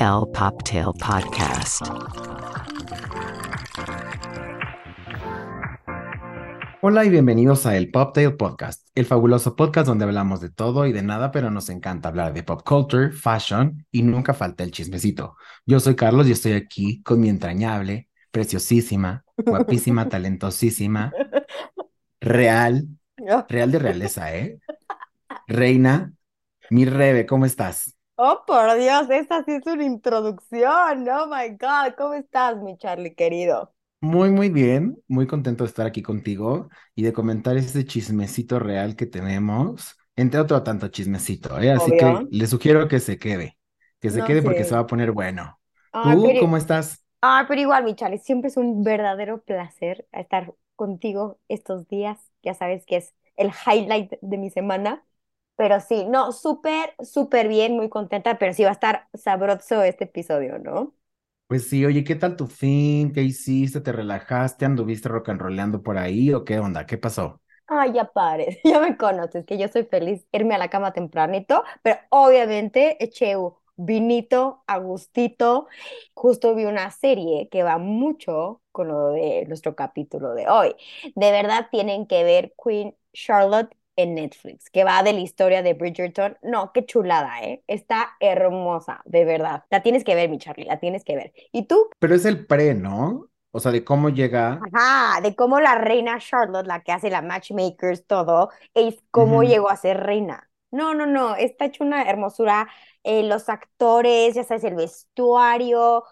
El Poptail Podcast. Hola y bienvenidos a el Poptail Podcast, el fabuloso podcast donde hablamos de todo y de nada, pero nos encanta hablar de pop culture, fashion y nunca falta el chismecito. Yo soy Carlos y estoy aquí con mi entrañable, preciosísima, guapísima, talentosísima, real, real de realeza, ¿eh? Reina, mi Rebe, ¿cómo estás? Oh, por Dios, esta sí es una introducción. Oh my God, ¿cómo estás, mi Charlie querido? Muy, muy bien, muy contento de estar aquí contigo y de comentar ese chismecito real que tenemos, entre otro tanto chismecito, ¿eh? Así que le sugiero que se quede, que se No quede porque se va a poner bueno. ¿Tú pero, cómo estás? ay, pero igual, mi Charlie, siempre es un verdadero placer estar contigo estos días. Ya sabes que es el highlight de mi semana. Pero sí, no, súper, súper bien, muy contenta, pero sí va a estar sabroso este episodio, ¿no? Pues sí, oye, ¿qué tal tu fin? ¿Qué hiciste? ¿Te relajaste? ¿Anduviste rock and rollando por ahí o qué onda? ¿Qué pasó? Ay, ya pares, ya me conoces, que yo soy feliz irme a la cama tempranito, pero obviamente eché un vinito a gustito. Justo vi una serie que va mucho con lo de nuestro capítulo de hoy. De verdad tienen que ver Queen Charlotte en Netflix, que va de la historia de Bridgerton. No, qué chulada, ¿eh? Está hermosa, de verdad. La tienes que ver, mi Charlie, la tienes que ver. ¿Y tú? Pero es el pre, ¿no? O sea, de cómo llega. Ajá, de cómo la reina Charlotte, la que hace la matchmakers, todo, es cómo llegó a ser reina. No, no, no, está hecho una hermosura, eh, los actores, ya sabes, el vestuario,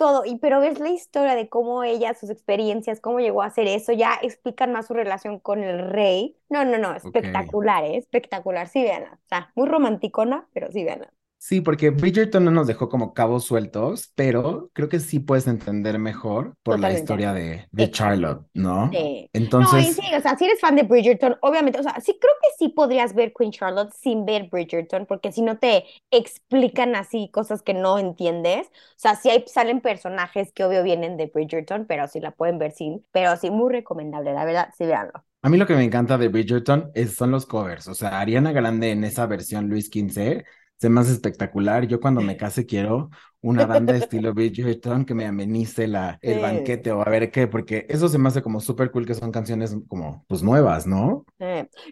todo, y pero ves la historia de cómo ella, sus experiencias, cómo llegó a hacer eso, ya explican más su relación con el rey. No, no, no, espectacular, ¿eh? Espectacular, sí, véanla. O sea, muy romanticona, pero sí, véanla. Sí, porque Bridgerton no nos dejó como cabos sueltos, pero creo que sí puedes entender mejor por la Totalmente. historia de, de Exacto. Charlotte, ¿no? Sí. No, y Entonces, sí, o sea, si eres fan de Bridgerton, obviamente, o sea, sí creo que sí podrías ver Queen Charlotte sin ver Bridgerton, porque si no te explican así cosas que no entiendes, o sea, sí hay, salen personajes que obvio vienen de Bridgerton, pero sí la pueden ver sin, pero sí, muy recomendable, la verdad, sí, véanlo. a mí lo que me encanta de Bridgerton es, son los covers. O sea, Ariana Grande en esa versión Luis XV se me hace espectacular. Yo cuando me case quiero una banda de estilo Bridgerton que me amenice la, el Sí. banquete o a ver qué, porque eso se me hace como súper cool que son canciones como pues nuevas, ¿no?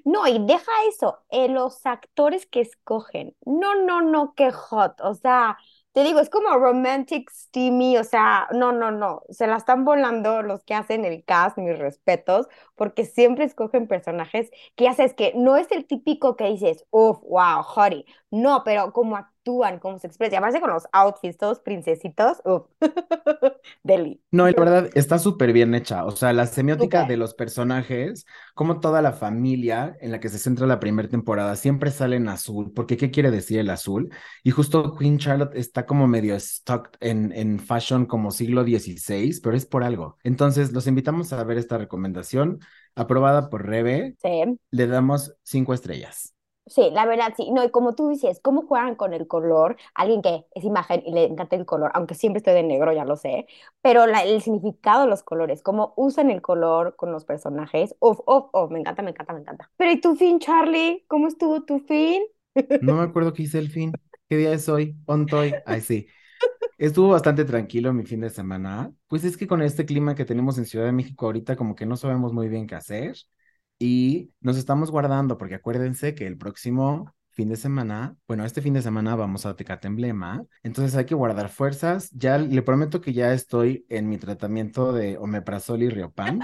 No, y deja eso, eh, los actores que escogen, no, no, no, qué hot, o sea, te digo, es como romantic, steamy, o sea, no, no, no, se la están volando los que hacen el cast, mis respetos, porque siempre escogen personajes que ya sabes que no es el típico que dices, uff, wow, hottie, no, pero como actúan, cómo se expresan, y aparte con los outfits todos princesitos, uff, deli, No, y la verdad está súper bien hecha. O sea, la semiótica de los personajes, como toda la familia en la que se centra la primera temporada, siempre sale en azul. Porque, ¿qué quiere decir el azul? Y justo Queen Charlotte está como medio stuck en, en fashion como siglo XVI, pero es por algo. Entonces, los invitamos a ver esta recomendación aprobada por Rebe. Sí. Le damos cinco estrellas. Sí, la verdad, sí. No, y como tú dices, cómo juegan con el color, alguien que es imagen y le encanta el color, aunque siempre estoy de negro, ya lo sé, pero la- el significado de los colores, cómo usan el color con los personajes, uf, uf, uf, me encanta, me encanta, me encanta. Pero ¿y tu fin, Charlie? ¿Cómo estuvo tu fin? No me acuerdo qué hice el fin. ¿Qué día es hoy? Ontoy. Ay, sí. Estuvo bastante tranquilo mi fin de semana. Pues es que con este clima que tenemos en Ciudad de México ahorita, como que no sabemos muy bien qué hacer. Y nos estamos guardando, porque acuérdense que el próximo fin de semana, bueno, este fin de semana vamos a Tecate Emblema. Entonces hay que guardar fuerzas. Ya le prometo que ya estoy en mi tratamiento de omeprazol y riopan.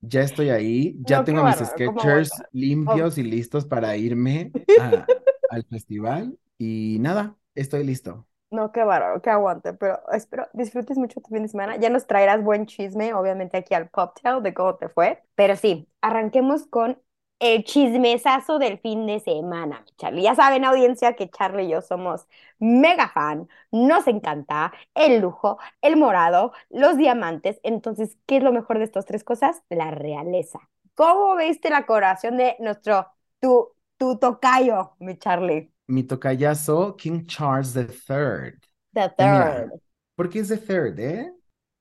Ya estoy ahí, ya No, tengo mis. Oh, limpios y listos para irme a- al festival. Y nada, estoy listo. No, qué bárbaro, qué aguante, pero espero disfrutes mucho tu fin de semana. Ya nos traerás buen chisme, obviamente, aquí al Poptail de cómo te fue. Pero sí, arranquemos con el chismesazo del fin de semana, Charlie. Ya saben, audiencia, que Charlie y yo somos mega fan, nos encanta el lujo, el morado, los diamantes. Entonces, ¿qué es lo mejor de estas tres cosas? La realeza. ¿Cómo viste la coronación de nuestro, tu, tu tocayo, mi Charlie? Mi tocayazo, King Charles III. The mira, third. ¿por qué es the third, eh?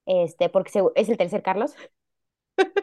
Este, porque se- es el tercer Carlos.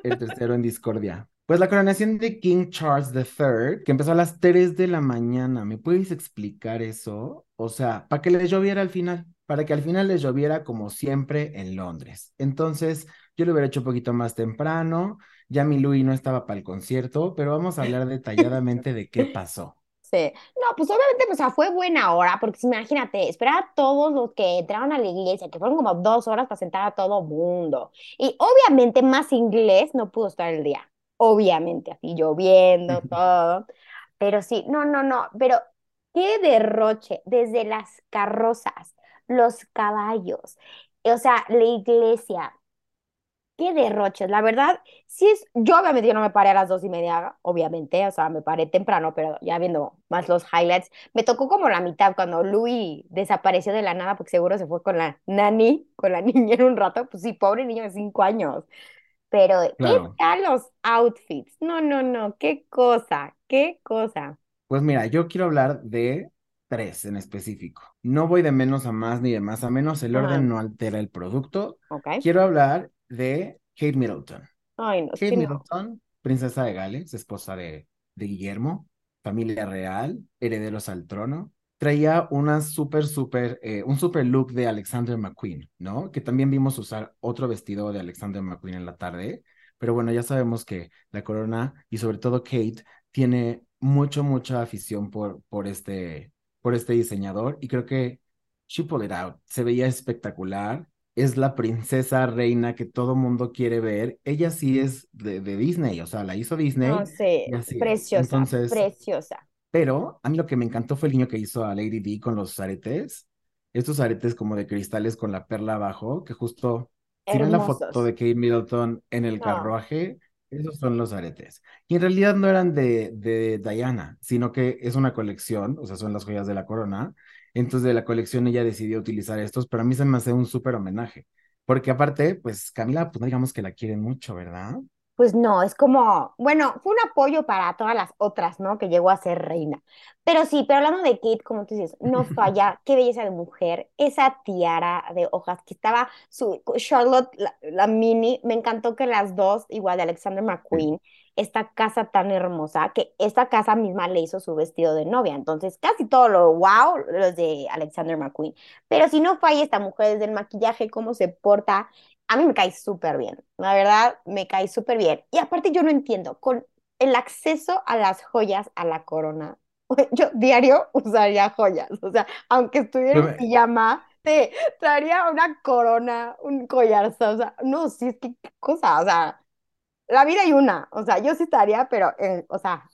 El tercero en discordia. Pues la coronación de King Charles III, que empezó a las 3 de la mañana. ¿Me puedes explicar eso? O sea, para que le lloviera al final. para que al final les lloviera como siempre en Londres. Entonces, yo lo hubiera hecho un poquito más temprano, ya mi Louis no estaba para el concierto, pero vamos a hablar detalladamente de qué pasó. Sí. No, pues obviamente, o sea, fue buena hora, porque imagínate, esperar a todos los que entraron a la iglesia, que fueron como dos horas para sentar a todo mundo. Y obviamente más inglés no pudo estar el día. Obviamente, así lloviendo, todo. Pero sí, no, no, no, pero qué derroche, desde las carrozas, los caballos, o sea, la iglesia, qué derroches. La verdad, sí es, yo obviamente yo no me paré a las dos y media, obviamente, o sea, me paré temprano, pero ya viendo más los highlights, me tocó como la mitad cuando Louis desapareció de la nada, porque seguro se fue con la nani, con la niña en un rato, pues sí, pobre niño de cinco años. Pero, ¿qué Claro. tal los outfits? No, no, no, qué cosa, qué cosa. Pues mira, yo quiero hablar de tres en específico. No voy de menos a más ni de más a menos, el orden no altera el producto. ok. Quiero hablar de Kate Middleton. Ay, no, es Kate no. Middleton, princesa de Gales, esposa de, de Guillermo, familia real, herederos al trono. Traía una súper, súper, eh, un súper look de Alexander McQueen, ¿no? Que también vimos usar otro vestido de Alexander McQueen en la tarde. Pero bueno, ya sabemos que la corona y sobre todo Kate tiene mucho, mucha afición por, por este, por este diseñador y creo que she pulled it out. Se veía espectacular. Es la princesa reina que todo mundo quiere ver. Ella sí es de, de Disney, o sea, la hizo No Disney sé, así es. preciosa, Entonces, preciosa. pero a mí lo que me encantó fue el niño que hizo a Lady D con los aretes. Estos aretes como de cristales con la perla abajo, que justo, si ven la foto de Kate Middleton en el No, carruaje, esos son los aretes. Y en realidad no eran de, de Diana, sino que es una colección, o sea, son las joyas de la corona. Entonces de la colección ella decidió utilizar estos, pero a mí se me hace un súper homenaje. Porque aparte, pues Camila, pues no digamos que la quieren mucho, ¿verdad? pues no, es como, bueno, fue un apoyo para todas las otras, ¿no? Que llegó a ser reina. Pero sí, pero hablando de Kate, como tú dices, no falla, qué belleza de mujer, esa tiara de hojas que estaba su Charlotte, la, la mini, me encantó que las dos, igual de Alexander Sí. Esta casa tan hermosa, que esta casa misma le hizo su vestido de novia, entonces casi todo lo wow, los de Alexander McQueen. Pero si no falla esta mujer desde el maquillaje, cómo se porta, a mí me cae súper bien, la verdad, me cae súper bien. Y aparte yo no entiendo, con el acceso a las joyas, a la corona, yo diario usaría joyas, o sea, aunque estuviera en pijama, te traería una corona, un collar, o sea, no, sí, es que qué cosa, o sea, la vida hay una, o sea, yo sí estaría, pero, eh, o sea,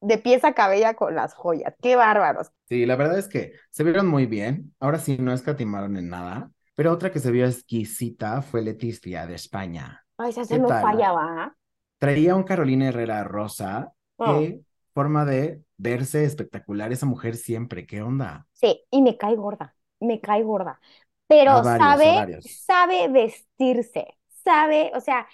de pies a cabella con las joyas, qué bárbaros. Sí, la verdad es que se vieron muy bien. Ahora sí, no escatimaron en nada. Pero otra que se vio exquisita fue Leticia de España. Ay, esa ¿Qué no fallaba. Traía un Carolina Herrera rosa. Oh, forma de verse espectacular esa mujer siempre. ¿Qué onda? sí, y me cae gorda, me cae gorda, pero varios, sabe, sabe vestirse, sabe, o sea,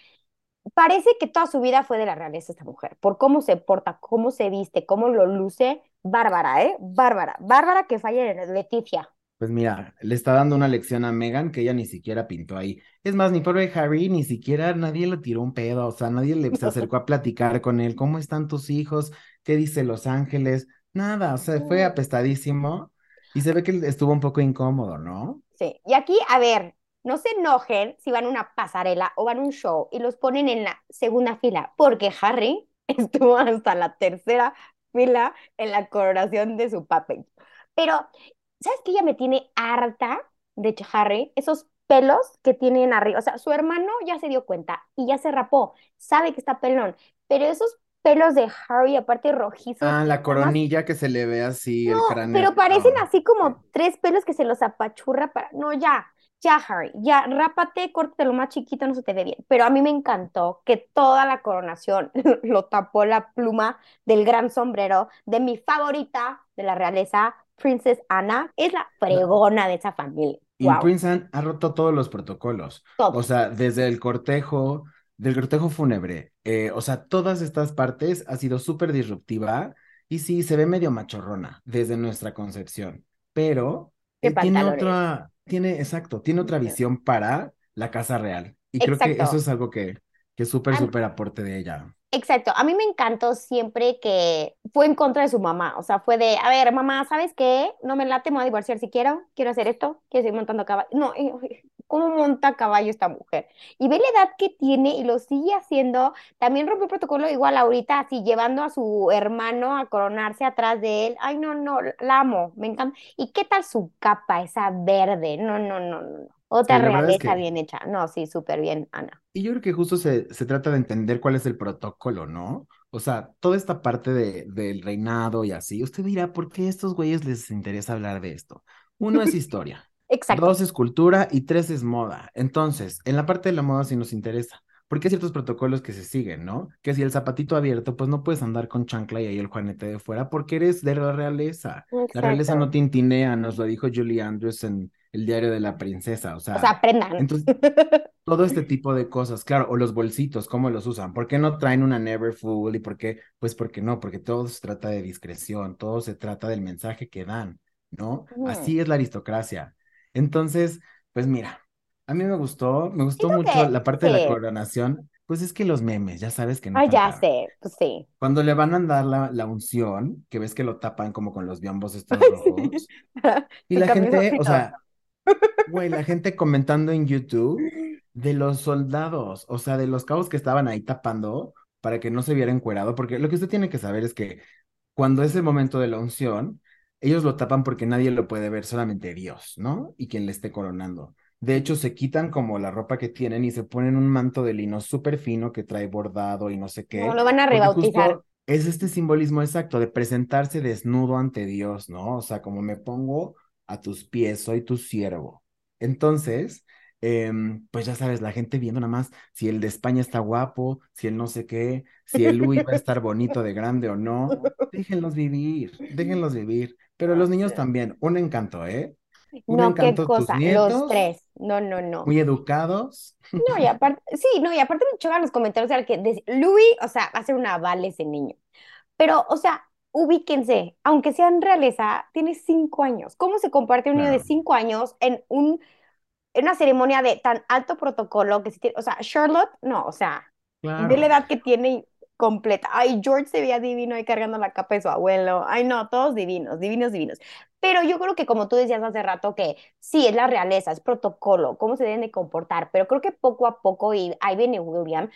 parece que toda su vida fue de la realeza esta mujer, por cómo se porta, cómo se viste, cómo lo luce, bárbara, ¿eh? Bárbara, bárbara que falle en Leticia. Pues mira, le está dando una lección a Megan que ella ni siquiera pintó ahí. Es más, mi pobre Harry ni siquiera nadie le tiró un pedo, o sea, nadie le se acercó a platicar con él. ¿Cómo están tus hijos? ¿Qué dice Los Ángeles? Nada, o sea, fue apestadísimo y se ve que estuvo un poco incómodo, ¿no? Sí, y aquí, a ver, no se enojen si van a una pasarela o van a un show y los ponen en la segunda fila, porque Harry estuvo hasta la tercera fila en la coronación de su papel. Pero, ¿sabes qué? Ella me tiene harta, de Harry, esos pelos que tienen arriba. O sea, su hermano ya se dio cuenta y ya se rapó, sabe que está pelón, pero esos pelos de Harry, aparte rojizos, Ah, la más coronilla que se le ve así el no, cráneo. pero parecen No, así sí. como tres pelos que se los apachurra para. No, ya, ya, Harry, ya, rápate, córtate lo más chiquito, no se te ve bien. Pero a mí me encantó que toda la coronación lo tapó la pluma del gran sombrero de mi favorita de la realeza, Princess Anna. Es la fregona de esa familia. Y Wow, Prince Anne ha roto todos los protocolos. O todos. sea, desde el cortejo, del cortejo fúnebre, eh, o sea, todas estas partes ha sido súper disruptiva y sí, se ve medio machorrona desde nuestra concepción, pero eh, tiene otra, tiene, exacto, tiene otra visión para la casa real. Y creo que eso es algo que, que es súper, súper aporte de ella. Exacto, a mí me encantó siempre que fue en contra de su mamá, o sea, fue de, a ver, mamá, ¿sabes qué? No me late, me voy a divorciar si quiero, quiero hacer esto, quiero seguir montando caballo. No, ¿cómo monta caballo esta mujer? Y ve la edad que tiene y lo sigue haciendo, también rompió el protocolo igual ahorita, así llevando a su hermano a coronarse atrás de él. Ay, no, no, la amo, me encanta. ¿Y qué tal su capa, esa verde? No, no, no, no. Otra Sí, es realeza que, bien hecha. No, sí, súper bien, Ana. y yo creo que justo se, se trata de entender cuál es el protocolo, ¿no? O sea, toda esta parte de, del reinado y así, usted dirá, ¿por qué a estos güeyes les interesa hablar de esto? Uno es historia, Exacto. dos es cultura y tres es moda. Entonces, en la parte de la moda sí nos interesa, porque hay ciertos protocolos que se siguen, ¿no? Que si el zapatito abierto, pues no puedes andar con chancla y ahí el juanete de fuera, porque eres de la realeza. La realeza no tintinea, nos lo dijo Julie Andrews en El diario de la princesa, o O sea, aprendan. entonces todo este tipo de cosas, claro, o los bolsitos, ¿cómo los usan? ¿Por qué no traen una Never Full? ¿Y por qué? Pues porque no, porque todo se trata de discreción, todo se trata del mensaje que dan, ¿no? Así es la aristocracia. Entonces, pues mira, a mí me gustó, me gustó mucho que, la parte de la coronación, pues es que los memes, ya sabes que no Ay, ya sé, pues sí. Cuando le van a dar la, la unción, que ves que lo tapan como con los biombos estos rojos, y la gente, o sea, Güey, la gente comentando en YouTube de los soldados, o sea, de los cabos que estaban ahí tapando para que no se viera encuerado, porque lo que usted tiene que saber es que cuando es el momento de la unción, ellos lo tapan porque nadie lo puede ver, solamente Dios, ¿no? Y quien le esté coronando. De hecho, se quitan como la ropa que tienen y se ponen un manto de lino súper fino que trae bordado y no sé No, qué, lo van a rebautizar. es este simbolismo exacto de presentarse desnudo ante Dios, ¿no? O sea, como me pongo a tus pies, soy tu siervo. Entonces, em, pues ya sabes, la gente viendo nada más si el de España está guapo, si el no sé qué, si el Louis va a estar bonito de grande o no. Déjenlos vivir, déjenlos vivir. Pero los niños también, un encanto, ¿eh? Un No, qué cosa, los nietos, tres. No, no, no. muy educados. No, y aparte, sí, no, y aparte me chocan los comentarios, o sea, que de- Louis, o sea, va a ser una vale ese niño. Pero, o sea, ubíquense, aunque sean realeza, tiene cinco años. ¿Cómo se comparte un niño de cinco años en un, en una ceremonia de tan alto protocolo que tiene, o sea, Charlotte, no, o sea, ve la edad que tiene completa. Ay, George se veía divino ahí cargando la capa de su abuelo. Ay, no, todos divinos, divinos, divinos. Pero yo creo que como tú decías hace rato que sí, es la realeza, es protocolo, cómo se deben de comportar, pero creo que poco a poco, y ahí viene William,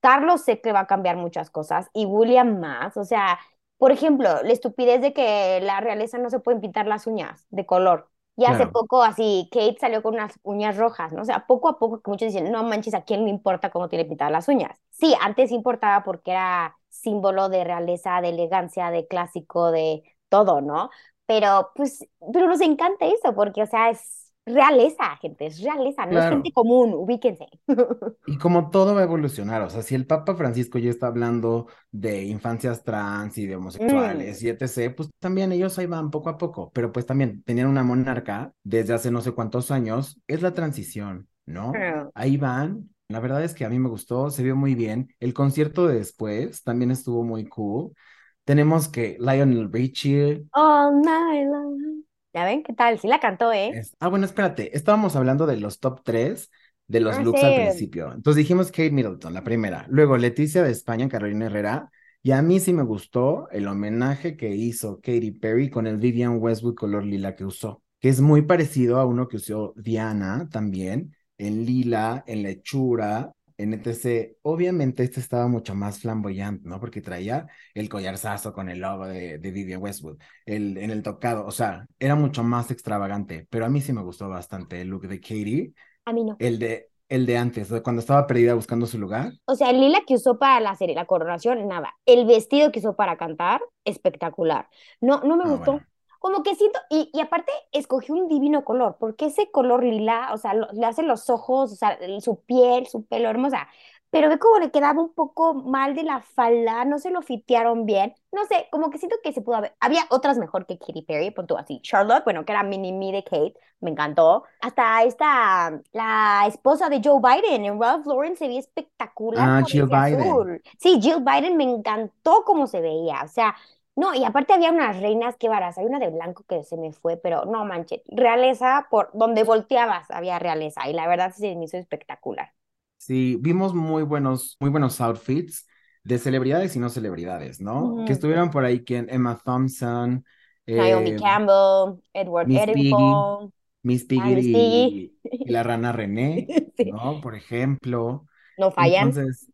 Carlos sé que va a cambiar muchas cosas y William más, o sea, por ejemplo, la estupidez de que la realeza no se pueden pintar las uñas de color. Y hace Claro, poco así, Kate salió con unas uñas rojas, ¿no? O sea, poco a poco muchos dicen, no manches, ¿a quién le importa cómo tiene pintadas las uñas? Sí, antes importaba porque era símbolo de realeza, de elegancia, de clásico, de todo, ¿no? Pero pues, pero nos encanta eso porque, o sea, es realeza, gente, es realeza, no es gente claro. común, ubíquense. Y como todo va a evolucionar, o sea, si el Papa Francisco ya está hablando de infancias trans y de Mm, homosexuales y etc., pues también ellos ahí van poco a poco, pero pues también tenían una monarca desde hace no sé cuántos años, es la transición, ¿no? Ahí van, la verdad es que a mí me gustó, se vio muy bien, el concierto de después también estuvo muy cool, tenemos que Lionel Richie, All night long. ¿Ya ven qué tal? Sí la cantó, ¿eh? es- ah, bueno, espérate, estábamos hablando de los top 3 de los Ah, looks al principio. Entonces dijimos Kate Middleton, la primera. Luego Leticia de España, Carolina Herrera. Y a mí sí me gustó el homenaje que hizo Katy Perry con el Vivian Westwood color lila que usó, que es muy parecido a uno que usó Diana también, en lila, en lechura, en etc. Obviamente este estaba mucho más flamboyante, ¿no? Porque traía el collarzazo con el logo de, de Vivian Westwood, el, en el tocado, o sea, era mucho más extravagante, pero a mí sí me gustó bastante el look de Katy, A mí no. el de, el de antes, cuando estaba perdida buscando su lugar. O sea, el lila que usó para la serie, la coronación, nada. El vestido que usó para cantar, espectacular. No, no me Ah, gustó. bueno. Como que siento, y, y aparte escogió un divino color, porque ese color lila, o sea, lo- le hace los ojos, o sea, su piel, su pelo hermosa, pero ve como le quedaba un poco mal de la falda, no se lo fitearon bien, no sé, como que siento que se pudo haber, había otras mejor que Katy Perry, punto así, Charlotte, bueno, que era mini me de Kate, me encantó, hasta esta, la esposa de Joe Biden, en Ralph Lauren se veía espectacular Ah, Jill Biden. azul, sí, Jill Biden me encantó cómo se veía, o sea, no, y aparte había unas reinas que varas, hay una de blanco que se me fue, pero no manches, realeza por donde volteabas había realeza, y la verdad sí se me hizo espectacular. Sí, vimos muy buenos, muy buenos outfits. de celebridades y no celebridades, ¿no? Que estuvieron por ahí quien Emma Thompson, Naomi eh, Campbell, Edward Edington, Miss Piggy Miss Piggy. y, y la rana René, Sí, ¿no? Por ejemplo. no fallan. Entonces,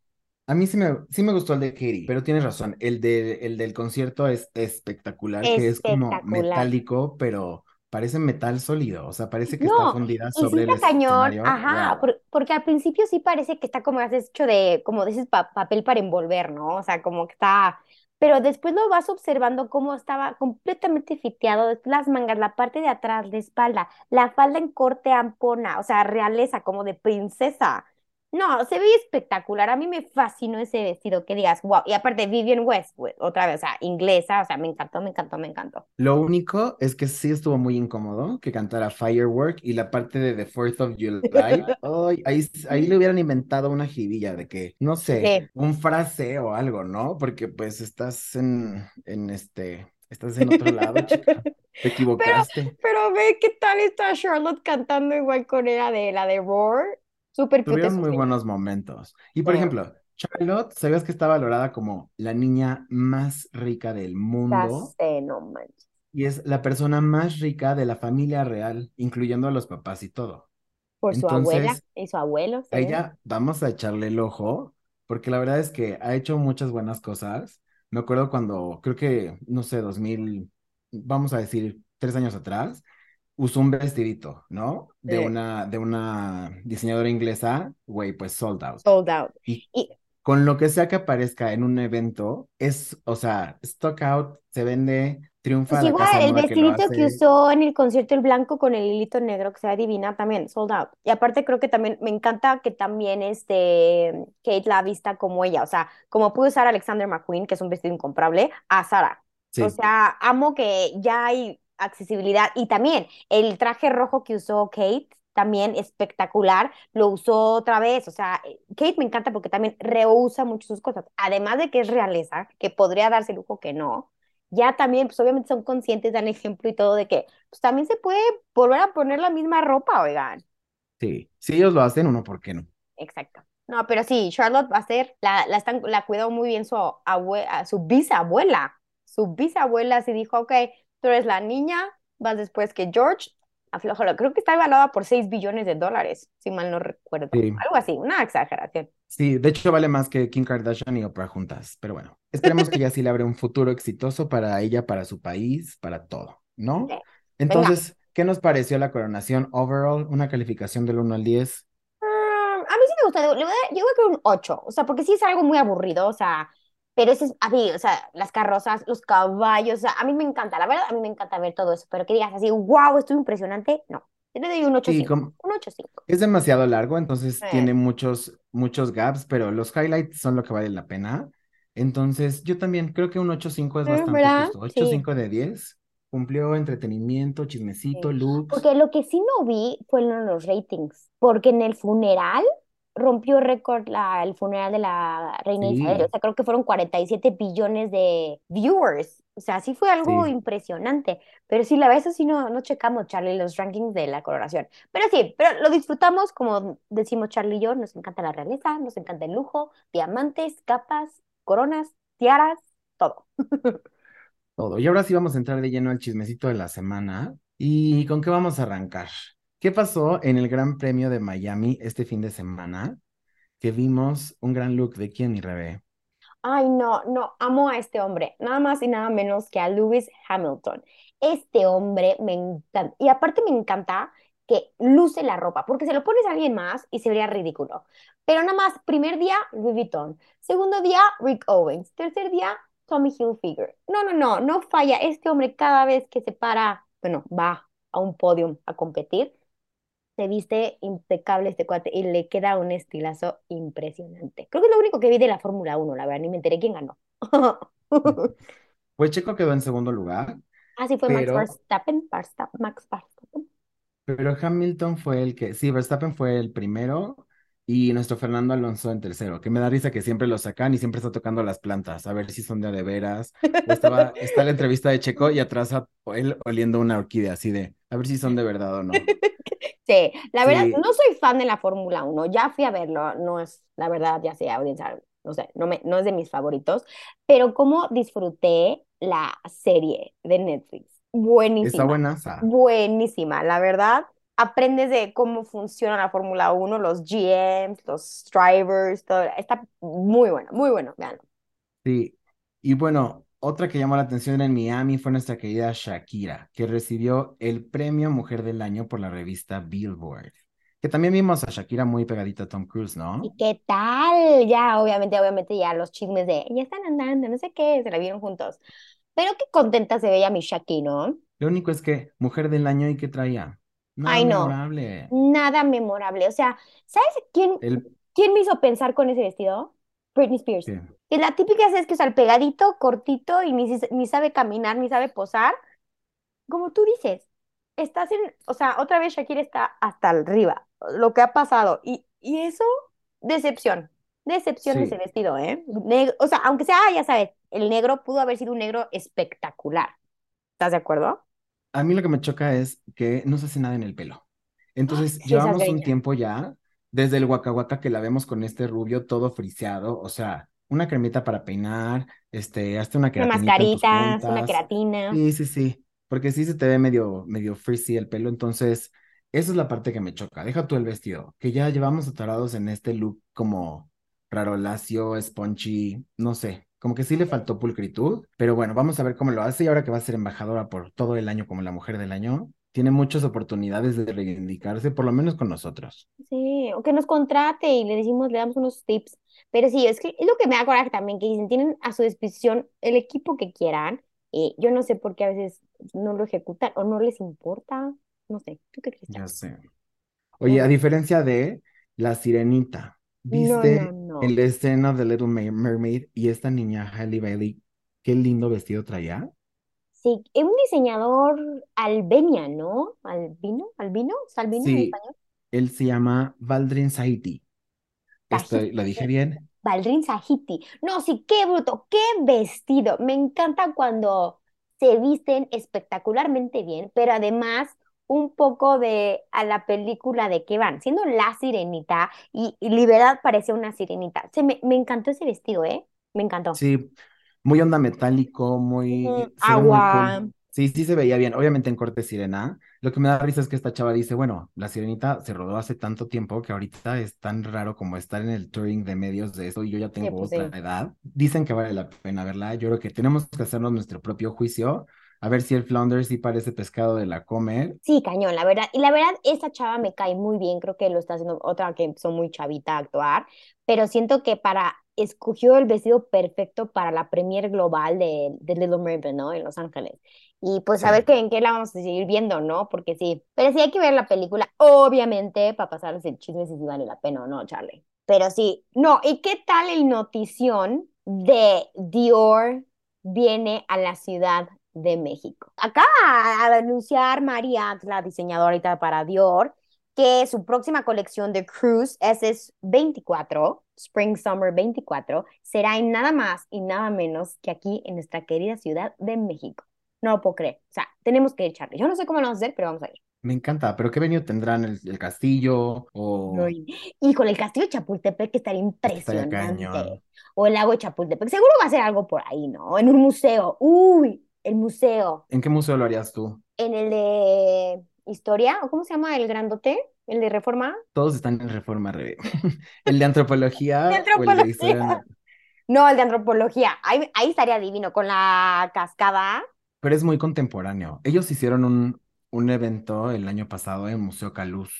a mí sí me, sí me gustó el de Katy, pero tienes razón, el, de, el del concierto es espectacular, que es como metálico, pero parece metal sólido, o sea, parece que está fundida sobre el cañón, escenario. ajá, Wow. por- porque al principio sí parece que está como hecho de, como dices, pa- papel para envolver, ¿no? O sea, como que está, pero después lo vas observando cómo estaba completamente fiteado, las mangas, la parte de atrás, la espalda, la falda en corte ampona, o sea, realeza, como de princesa. No, se ve espectacular, a mí me fascinó ese vestido, que digas, wow, y aparte Vivienne Westwood, otra vez, o sea, inglesa, o sea, me encantó, me encantó, me encantó. Lo único es que sí estuvo muy incómodo que cantara Firework y la parte de The Fourth of July. ay, ahí, ahí le hubieran inventado una jibilla de que, no sé, Sí. un frase o algo, ¿no? Porque pues estás en, en este, estás en otro lado, chica. Te Pero, equivocaste. pero ve qué tal está Charlotte cantando igual con ella de la de Roar. Súper Tuvieron muy sí. buenos momentos. Y por Sí. ejemplo, Charlotte, ¿sabías que está valorada como la niña más rica del mundo? sé, no manches. Y es la persona más rica de la familia real, incluyendo a los papás y todo. Por su abuela Entonces, y su abuelo, a según. ella vamos a echarle el ojo, porque la verdad es que ha hecho muchas buenas cosas. Me acuerdo cuando, creo que, no sé, 2000, vamos a decir, tres años atrás, usó un vestidito, ¿no? De Sí. una, de una diseñadora inglesa, güey, pues sold out. Sold out. Y Y con lo que sea que aparezca en un evento, es, o sea, stock out, se vende, triunfa pues la igual, casa el que vestidito que hace. usó en el concierto el blanco con el hilito negro que se ve divina también, sold out. Y aparte creo que también, me encanta que también este, Kate la vista como ella, o sea, como pudo usar Alexander McQueen, que es un vestido incomparable, a Sara. O Sí, sea, amo que ya hay accesibilidad y también el traje rojo que usó Kate, también espectacular, lo usó otra vez, o sea, eh, Kate me encanta porque también reusa mucho sus cosas, además de que es realeza, que podría darse lujo que no, ya también, pues obviamente son conscientes, dan ejemplo y todo de que, pues también se puede volver a poner la misma ropa, oigan. sí. Si ellos lo hacen, uno, ¿por qué no? Exacto. No, pero sí, Charlotte va a ser, la, la, están, la cuidó muy bien su, abue- su bisabuela. Su bisabuela sí dijo, ok, tú eres la niña, vas después que George, aflójalo. Creo que está evaluada por 6 billones de dólares, si mal no recuerdo. Sí. Algo así, una exageración. Sí, de hecho vale más que Kim Kardashian y Oprah juntas, pero bueno, esperemos que ya sí le abre un futuro exitoso para ella, para su país, para todo, ¿no? Sí. Venga. Entonces, ¿qué nos pareció la coronación overall? Una calificación del 1 al 10. Mm, a mí sí me gustó, le voy a, yo voy a creer un 8, o sea, porque sí es algo muy aburrido, o sea, pero ese es, a mí, o sea, las carrozas, los caballos, o sea, a mí me encanta, la verdad, a mí me encanta ver todo eso, pero que digas así, wow, esto es impresionante, no, yo le doy un 8.5, Sí, como un 8.5. es demasiado largo, entonces Sí. tiene muchos, muchos gaps, pero los highlights son lo que vale la pena. Entonces, yo también creo que un 8.5 es Mm, bastante ¿verdad? justo. Sí. 8.5 de 10. Cumplió entretenimiento, chismecito, looks. Porque lo que sí no vi fueron los ratings, porque en el funeral rompió récord la, el funeral de la reina Isabel, o Sí, sea, creo que fueron 47 billones de viewers, o sea, sí fue algo sí. impresionante, pero sí, la verdad, eso sí no, no checamos, Charlie, los rankings de la coronación, pero sí, pero lo disfrutamos, como decimos Charlie y yo, nos encanta la realeza, nos encanta el lujo, diamantes, capas, coronas, tiaras, todo. Todo. Y ahora sí vamos a entrar de lleno al chismecito de la semana. ¿Y con qué vamos a arrancar? ¿Qué pasó en el Gran Premio de Miami este fin de semana? Que vimos un gran look de quién, mi Rebe. Ay, no, no, amo a este hombre, nada más y nada menos que a Lewis Hamilton. Este hombre me encanta, y aparte me encanta que luce la ropa, porque se lo pones a alguien más y se vería ridículo. Pero nada más, primer día, Louis Vuitton, segundo día, Rick Owens, tercer día, Tommy Hilfiger. No, no, no, no falla. Este hombre cada vez que se para, bueno, va a un podio a competir, se viste impecable este cuate y le queda un estilazo impresionante. Creo que es lo único que vi de la Fórmula 1, la verdad, ni me enteré quién ganó. Pues Checo quedó en segundo lugar, Así fue Max pero, Verstappen, Verstappen, Max Verstappen. pero Hamilton fue el que, sí, Verstappen fue el primero y nuestro Fernando Alonso en tercero, que me da risa que siempre lo sacan y siempre está tocando las plantas, a ver si son de de veras. Estaba, está la entrevista de Checo y atrás a él oliendo una orquídea así de, a ver si son de verdad o no. Sí, la verdad, Sí, no soy fan de la Fórmula 1, ya fui a verlo, no es, la verdad, ya sé, audiencia, no sé, no, me, no es de mis favoritos, pero cómo disfruté la serie de Netflix. Buenísima. Está buenaza. Buenísima, la verdad. Aprendes de cómo funciona la Fórmula 1, los GMs, los drivers, todo. Está muy bueno, muy bueno, veanlo. Sí. Y bueno, otra que llamó la atención en Miami fue nuestra querida Shakira, que recibió el premio Mujer del Año por la revista Billboard. Que también vimos a Shakira muy pegadita a Tom Cruise, ¿no? ¿Y qué tal? Ya, obviamente, obviamente, ya los chismes de ya están andando, no sé qué, se la vieron juntos. Pero qué contenta se veía mi Shaki, ¿no? Lo único es que Mujer del Año y qué traía. Nada Ay, no. memorable. Nada memorable. O sea, ¿sabes quién, El quién me hizo pensar con ese vestido? Britney Spears. ¿qué? Que la típica es que es al pegadito, cortito y ni, ni sabe caminar, ni sabe posar. Como tú dices, estás en, o sea, otra vez Shakira está hasta arriba, lo que ha pasado. Y, y eso, decepción. Decepción de ese Sí. vestido, ¿eh? Neg- o sea, aunque sea, ya sabes, el negro pudo haber sido un negro espectacular. ¿Estás de acuerdo? A mí lo que me choca es que no se hace nada en el pelo. Entonces, Sí, llevamos un tiempo ya, desde el Waka que la vemos con este rubio todo friseado, o sea, una cremita para peinar, este, hasta una en tus mascaritas, una queratina. Sí, sí, sí, porque sí se te ve medio, medio frizzy el pelo, entonces, esa es la parte que me choca. Deja tú el vestido, que ya llevamos atorados en este look como raro lacio, spongy, no sé, como que sí le faltó pulcritud, pero bueno, vamos a ver cómo lo hace y ahora que va a ser embajadora por todo el año como la mujer del año, tiene muchas oportunidades de reivindicarse, por lo menos con nosotros. Sí, o que nos contrate y le decimos, le damos unos tips. Pero sí, es que es lo que me da coraje también, que dicen, tienen a su disposición el equipo que quieran. Y yo no sé por qué a veces no lo ejecutan o no les importa. No sé, ¿tú qué crees, Ya sé. Oye, a diferencia de La Sirenita, No, ¿viste no, no. el escena de Little Mer- Mermaid y esta niña Halle Bailey? Qué lindo vestido traía. Sí, es un diseñador albenia, ¿no? Albino, albino, ¿Salvino en Sí, español? él se llama Valdrin Saiti. Estoy, ¿lo dije Tahiti. bien? Baldrin Sahiti. No, sí, qué bruto, qué vestido. Me encanta cuando se visten espectacularmente bien, pero además un poco de a la película de que van, siendo la sirenita y, y Libertad parecía una sirenita. Se me, me encantó ese vestido, ¿eh? Me encantó. Sí, muy onda metálico, muy, se ve muy Agua. cool. Sí, sí se veía bien, obviamente en corte sirena. Lo que me da risa es que esta chava dice, bueno, la sirenita se rodó hace tanto tiempo que ahorita es tan raro como estar en el touring de medios de eso y yo ya Sí, tengo pues otra sí. edad. Dicen que vale la pena verla. Yo creo que tenemos que hacernos nuestro propio juicio, a ver si el flounder sí parece pescado de la comer. Sí, cañón, la verdad. Y la verdad, esa chava me cae muy bien. Creo que lo está haciendo otra que son muy chavita a actuar. Pero siento que para, escogió el vestido perfecto para la premier global de, de Little Mermaid, ¿no? En Los Ángeles. Y pues a ver qué, en qué la vamos a seguir viendo, ¿no? Porque sí. Pero sí hay que ver la película, obviamente, para pasarles el chisme si vale la pena o no, Charlie. Pero sí. No, ¿y qué tal el notición de Dior viene a la Ciudad de México? Acaba de anunciar María, la diseñadora para Dior, que su próxima colección de Cruise SS24, Spring Summer 24, será en nada más y nada menos que aquí en nuestra querida Ciudad de México. No lo puedo creer. O sea, tenemos que echarle. Yo no sé cómo lo vamos a hacer, pero vamos a ir. Me encanta, pero ¿qué venue tendrán? ¿El, el castillo o con el castillo de Chapultepec que estaría estaría impresionante. cañón? O el lago de Chapultepec. Seguro va a ser algo por ahí, ¿no? En un museo. Uy, el museo. ¿En qué museo lo harías tú? En el de historia, ¿o cómo se llama el grandote? ¿El de reforma? Todos están en Reforma, Rebe. ¿El de antropología De o el de historia? antropología. No, el de antropología. Ahí, ahí estaría divino con la cascada. Pero es muy contemporáneo. Ellos hicieron un, un evento el año pasado en Museo Caluz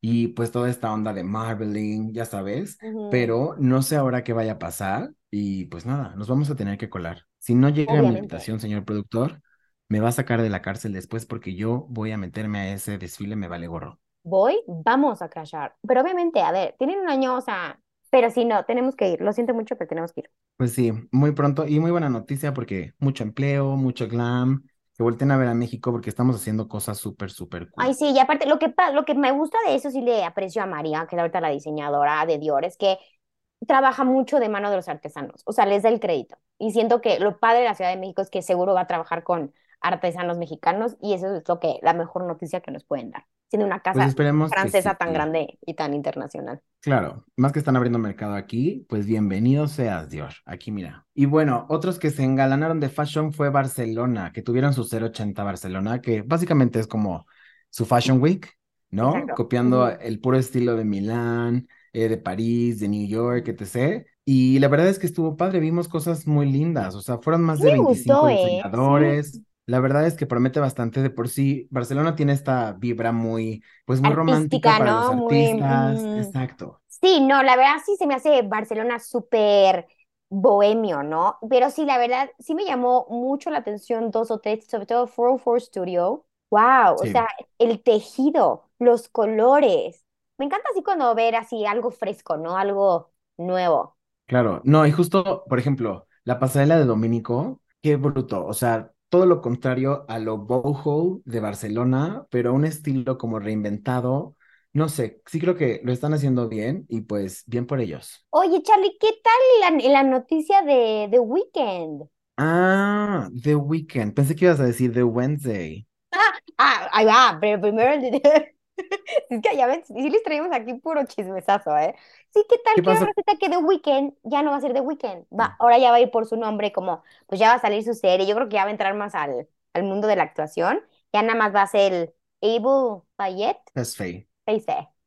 y pues toda esta onda de marbling, ya sabes, pero no sé ahora qué vaya a pasar y pues nada, nos vamos a tener que colar. Si no llega mi Obviamente. invitación, señor productor, me va a sacar de la cárcel después porque yo voy a meterme a ese desfile, me vale gorro. Voy, vamos a crashar. Pero obviamente, a ver, tienen un año, o sea, pero si no, tenemos que ir. Lo siento mucho, pero tenemos que ir. Pues sí, muy pronto y muy buena noticia porque mucho empleo, mucho glam, que volteen a ver a México porque estamos haciendo cosas súper, súper cool. Ay, sí, y aparte, lo que, lo que me gusta de eso, sí le aprecio a María, que es ahorita la diseñadora de Dior, es que trabaja mucho de mano de los artesanos, o sea, les da el crédito. Y siento que lo padre de la Ciudad de México es que seguro va a trabajar con artesanos mexicanos y eso es lo que, la mejor noticia que nos pueden dar. siendo una Pues casa que francesa tan sí. grande y tan internacional. Claro, más que están abriendo mercado aquí, pues bienvenido seas, Dior. Aquí mira. Y bueno, otros que se engalanaron de fashion fue Barcelona, que tuvieron su 080 Barcelona, que básicamente es como su Fashion Week, ¿no? Exacto. Copiando Ujú. el puro estilo de Milán, eh, de París, de New York, etc. Y la verdad es que estuvo padre, vimos cosas muy lindas, o sea, fueron más de me 25 gustó, ¿eh? Sí. La verdad es que promete bastante de por sí. Barcelona tiene esta vibra muy, pues muy romántica para los artistas. Exacto. Sí, no, la verdad sí se me hace Barcelona súper bohemio, ¿no? Pero sí, la verdad sí me llamó mucho la atención dos o tres, sobre todo 404 Studio. Wow, o sea, el tejido, los colores. Me encanta así cuando ver así algo fresco, ¿no? Algo nuevo. Claro, no, y justo, por ejemplo, la pasarela de Dominico, qué bruto, o sea, todo lo contrario a lo boho de Barcelona, pero un estilo como reinventado, no sé, sí creo que lo están haciendo bien y pues bien por ellos. Oye, Charlie, ¿qué tal la, la noticia de The Weeknd? Ah, The Weeknd, pensé que ibas a decir The Wednesday. Ah, ahí va, pero primero el de... Es que ya ves, sí les traemos aquí puro chismesazo, ¿eh? Sí, ¿qué tal ¿Qué que resulta que The Weeknd ya no va a ser The Weeknd? Va, ahora ya va a ir por su nombre, como, pues ya va a salir su serie. Yo creo que ya va a entrar más al, al mundo de la actuación. Ya nada más va a ser el Abel Fayette. Tesfaye.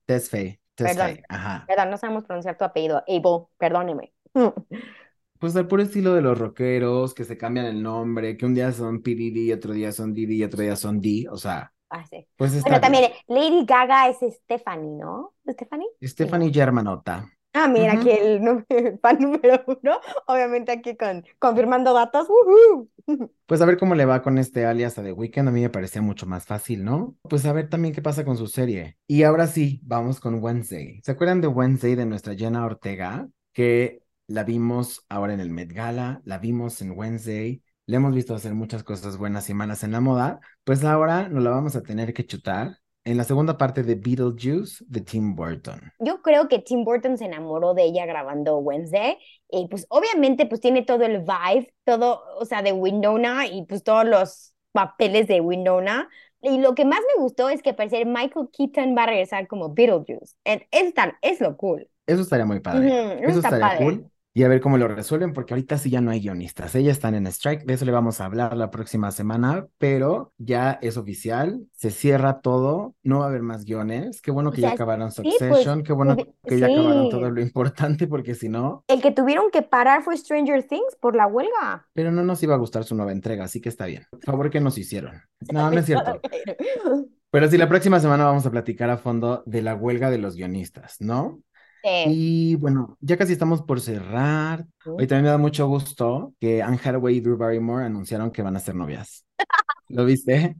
Tesfaye, Perdón, ajá. perdón, no sabemos pronunciar tu apellido. Abel, perdóneme. Pues al puro estilo de los rockeros que se cambian el nombre, que un día son P. Diddy, otro día son Diddy, otro día son D, o sea, Ah, sí. pues está Bueno, también bien. Lady Gaga es Stephanie, ¿no? ¿Stephanie? Stephanie Germanota. Ah, mira, Ujú. aquí el nú- fan número uno. Obviamente aquí con, confirmando datos. ¡Woohoo! Pues a ver cómo le va con este alias a The Weeknd, a mí me parecía mucho más fácil, ¿no? Pues a ver también qué pasa con su serie. Y ahora sí, vamos con Wednesday. ¿Se acuerdan de Wednesday de nuestra Jenna Ortega? Que la vimos ahora en el Met Gala, la vimos en Wednesday, le hemos visto hacer muchas cosas buenas y malas en la moda, pues ahora nos la vamos a tener que chutar en la segunda parte de Beetlejuice de Tim Burton. Yo creo que Tim Burton se enamoró de ella grabando Wednesday y pues obviamente pues tiene todo el vibe, todo, o sea, de Winona y pues todos los papeles de Winona. Y lo que más me gustó es que parecer Michael Keaton va a regresar como Beetlejuice. And Es, lo cool. Eso estaría muy padre. eso Eso estaría padre. cool. Y a ver cómo lo resuelven, porque ahorita sí ya no hay guionistas. Ellas están en strike, de eso le vamos a hablar la próxima semana, pero ya es oficial, se cierra todo, no va a haber más guiones. Qué bueno O que ya acabaron sí, pues, Succession, qué bueno tuvi- que ya acabaron todo lo importante, porque si no, El que tuvieron que parar fue Stranger Things por la huelga. pero no nos iba a gustar su nueva entrega, así que está bien. Favor que nos hicieron. No, no es cierto. Pero sí, la próxima semana vamos a platicar a fondo de la huelga de los guionistas, ¿no? Y bueno, ya casi estamos por cerrar. Hoy también me da mucho gusto que Anne Hathaway y Drew Barrymore anunciaron que van a ser novias. ¿Lo viste?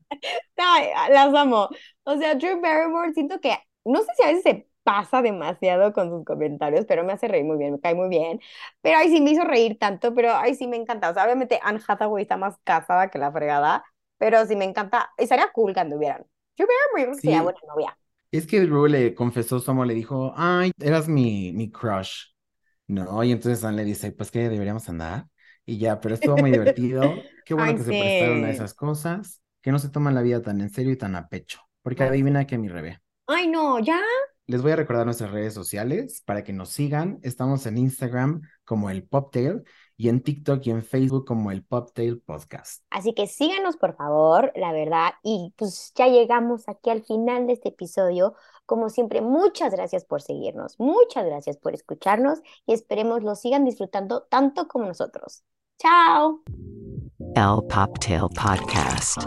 Ay, las amo. O sea, Drew Barrymore, siento que, no sé si a veces se pasa demasiado con sus comentarios, pero me hace reír muy bien, me cae muy bien. Pero ay, sí me hizo reír tanto, pero ay, sí me encanta. O sea, obviamente Anne Hathaway está más casada que la fregada, pero sí me encanta. Estaría cool que anduvieran. Drew Barrymore, sería Sí. buena novia. Es que Drew le confesó su amor, le dijo, ay, eras mi, mi crush. No, y entonces Anne le dice, pues que deberíamos andar. Y ya, pero estuvo muy divertido. Qué bueno Ay, que se prestaron a esas cosas, que no se toman la vida tan en serio y tan a pecho. Porque adivina que mi revés. Ay, no, ya. Les voy a recordar nuestras redes sociales para que nos sigan. Estamos en Instagram como el Poptail y en TikTok y en Facebook como el Poptail Podcast. Así que síganos, por favor, la verdad. Y pues ya llegamos aquí al final de este episodio. Como siempre, muchas gracias por seguirnos, muchas gracias por escucharnos y esperemos lo sigan disfrutando tanto como nosotros. ¡Chao! El Poptail Podcast.